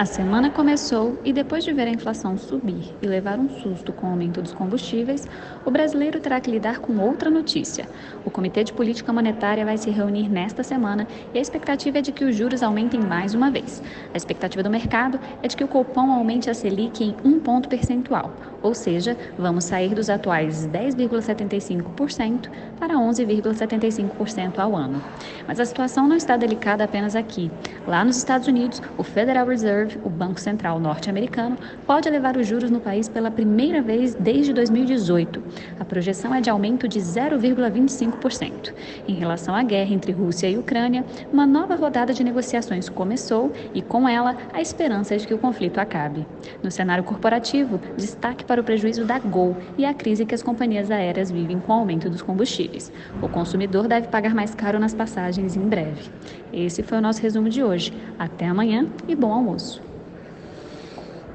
A semana começou e depois de ver a inflação subir e levar um susto com o aumento dos combustíveis, o brasileiro terá que lidar com outra notícia. O Comitê de Política Monetária vai se reunir nesta semana e a expectativa é de que os juros aumentem mais uma vez. A expectativa do mercado é de que o Copom aumente a Selic em um ponto percentual, ou seja, vamos sair dos atuais 10,75% para 11,75% ao ano. Mas a situação não está delicada apenas aqui. Lá nos Estados Unidos, o Federal Reserve o Banco Central norte-americano, pode elevar os juros no país pela primeira vez desde 2018. A projeção é de aumento de 0,25%. Em relação à guerra entre Rússia e Ucrânia, uma nova rodada de negociações começou e, com ela, a esperança de que o conflito acabe. No cenário corporativo, destaque para o prejuízo da Gol e a crise que as companhias aéreas vivem com o aumento dos combustíveis. O consumidor deve pagar mais caro nas passagens em breve. Esse foi o nosso resumo de hoje. Até amanhã e bom almoço.